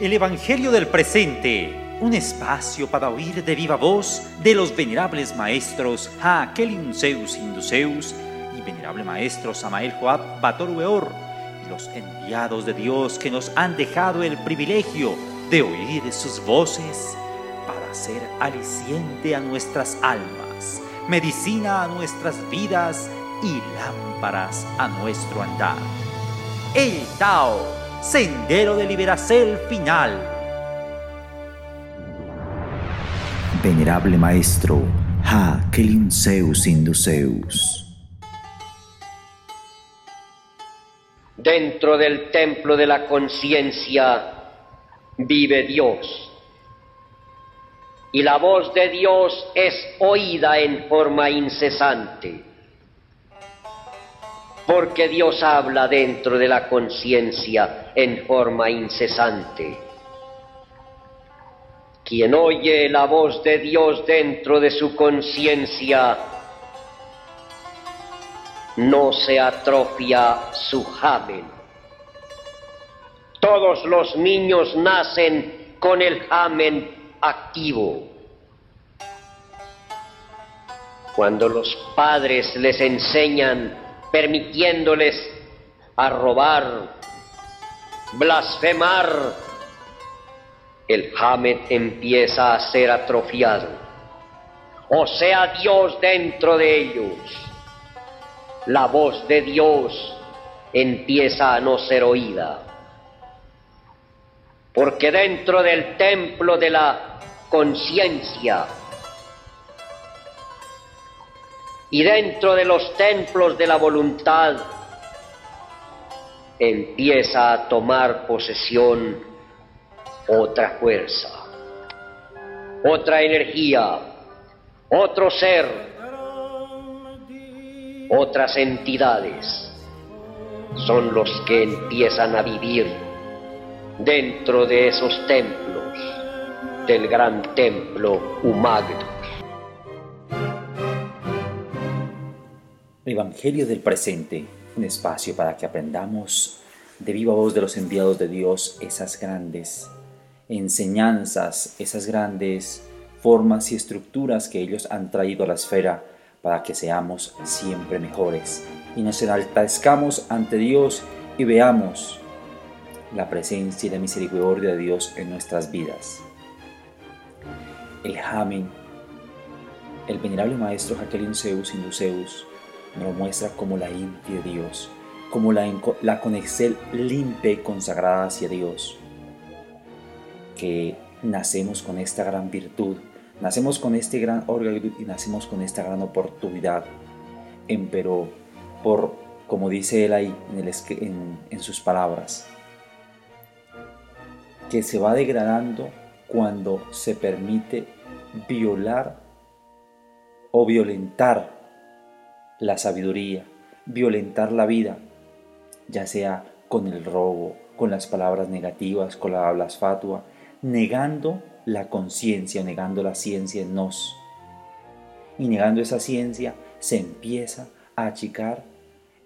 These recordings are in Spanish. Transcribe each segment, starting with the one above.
El Evangelio del Presente, un espacio para oír de viva voz de los venerables maestros Haakeliun Zeus Induceus y venerable maestro Samael Joab Bator y los enviados de Dios que nos han dejado el privilegio de oír sus voces para ser aliciente a nuestras almas, medicina a nuestras vidas y lámparas a nuestro andar. El Tao Sendero de Liberación Final. Venerable Maestro, Ha Zeus Induceus. Dentro del templo de la conciencia vive Dios. Y la voz de Dios es oída en forma incesante porque Dios habla dentro de la conciencia en forma incesante. Quien oye la voz de Dios dentro de su conciencia, no se atrofia su jamen. Todos los niños nacen con el jamen activo. Cuando los padres les enseñan permitiéndoles a robar, blasfemar, el Hamed empieza a ser atrofiado. O sea, Dios dentro de ellos. La voz de Dios empieza a no ser oída. Porque dentro del templo de la conciencia y dentro de los templos de la voluntad empieza a tomar posesión otra fuerza, otra energía, otro ser, otras entidades son los que empiezan a vivir dentro de esos templos del gran templo Humagdo. Evangelio del presente, un espacio para que aprendamos de viva voz de los enviados de Dios esas grandes enseñanzas, esas grandes formas y estructuras que ellos han traído a la esfera para que seamos siempre mejores y nos enaltezcamos ante Dios y veamos la presencia y la misericordia de Dios en nuestras vidas. El Jamin, el venerable maestro Jacqueline Zeus Induceus, nos muestra como la inti de Dios, como la, la conexión limpia y consagrada hacia Dios, que nacemos con esta gran virtud, nacemos con este gran órgano y nacemos con esta gran oportunidad, pero por, como dice él ahí el, en sus palabras, que se va degradando cuando se permite violar o violentar la sabiduría, violentar la vida, ya sea con el robo, con las palabras negativas, con la blasfatua, negando la conciencia, negando la ciencia en nos. Y negando esa ciencia se empieza a achicar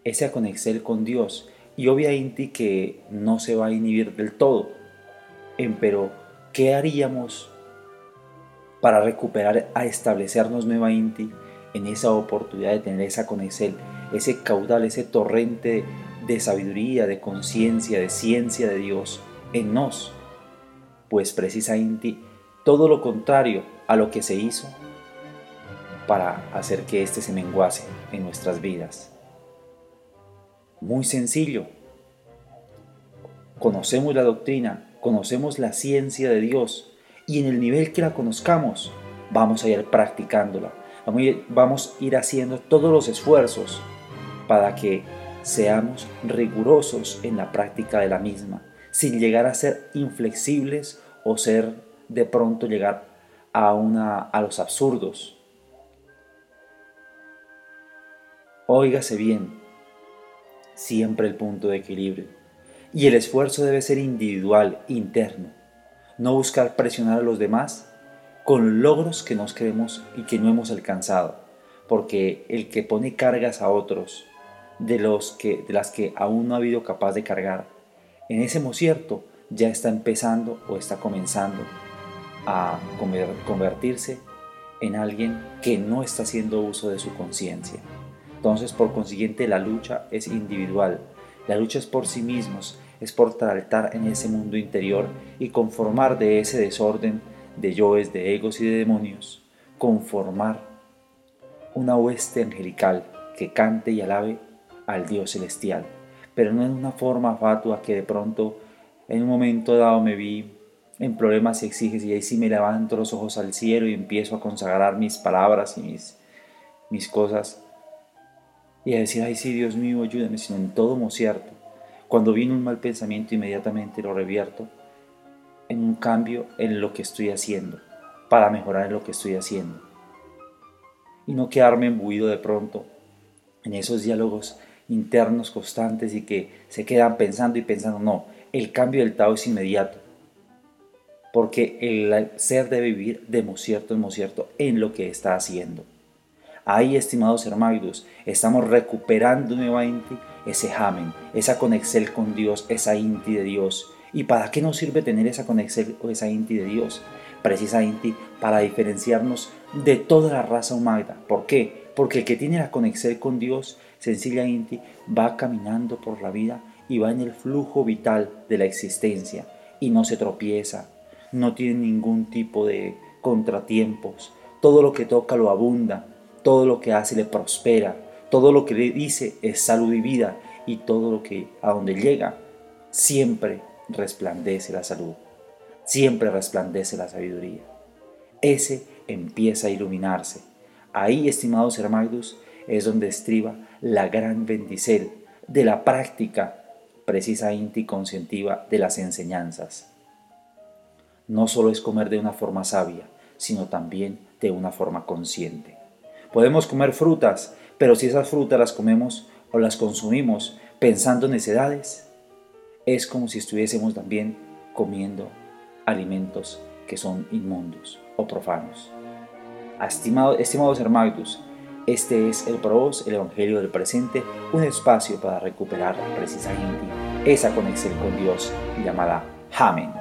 esa conexión con Dios y obviamente que no se va a inhibir del todo. Pero, ¿qué haríamos para recuperar, a establecernos nuevamente en esa oportunidad de tener esa conexión, ese caudal, ese torrente de sabiduría, de conciencia, de ciencia de Dios en nos. Pues precisamente todo lo contrario a lo que se hizo para hacer que éste se menguase en nuestras vidas. Muy sencillo. Conocemos la doctrina, conocemos la ciencia de Dios y en el nivel que la conozcamos, vamos a ir practicándola, vamos a ir haciendo todos los esfuerzos para que seamos rigurosos en la práctica de la misma, sin llegar a ser inflexibles o ser de pronto llegar a, una, a los absurdos. Óigase bien, siempre el punto de equilibrio. Y el esfuerzo debe ser individual, interno. No buscar presionar a los demás con logros que nos creemos y que no hemos alcanzado, porque el que pone cargas a otros de, los que, de las que aún no ha habido capaz de cargar, en ese cierto ya está empezando o está comenzando a convertirse en alguien que no está haciendo uso de su conciencia. Entonces, por consiguiente, la lucha es individual. La lucha es por sí mismos, es por tratar en ese mundo interior y conformar de ese desorden de yoes, de egos y de demonios, conformar una hueste angelical que cante y alabe al Dios celestial, pero no en una forma fatua que de pronto en un momento dado me vi en problemas y exiges y ahí sí me levanto los ojos al cielo y empiezo a consagrar mis palabras y mis, mis cosas y a decir, ay sí, Dios mío, ayúdame, sino en todo mo cierto. Cuando viene un mal pensamiento, inmediatamente lo revierto en un cambio en lo que estoy haciendo, para mejorar en lo que estoy haciendo. Y no quedarme embuido de pronto en esos diálogos internos constantes y que se quedan pensando y pensando, no, el cambio del Tao es inmediato porque el ser debe vivir de cierto, de cierto en lo que está haciendo. Ahí, estimados hermanos, estamos recuperando nuevamente ese jamen, esa conexión con Dios, esa inti de Dios. ¿Y para qué nos sirve tener esa conexión o esa inti de Dios? Precisamente para diferenciarnos de toda la raza humana. ¿Por qué? Porque el que tiene la conexión con Dios, sencillamente, va caminando por la vida y va en el flujo vital de la existencia y no se tropieza, no tiene ningún tipo de contratiempos. Todo lo que toca lo abunda, todo lo que hace le prospera, todo lo que le dice es salud y vida y todo lo que a donde llega siempre resplandece la salud, siempre resplandece la sabiduría. Ese empieza a iluminarse. Ahí, estimados hermanos, es donde estriba la gran bendición de la práctica precisa y conscientiva de las enseñanzas no solo es comer de una forma sabia, sino también de una forma consciente. Podemos comer frutas, pero si esas frutas las comemos o las consumimos pensando en necedades, es como si estuviésemos también comiendo alimentos que son inmundos o profanos. Estimado, estimados hermanos, este es el Pros, el Evangelio del presente, un espacio para recuperar precisamente esa conexión con Dios llamada Amen.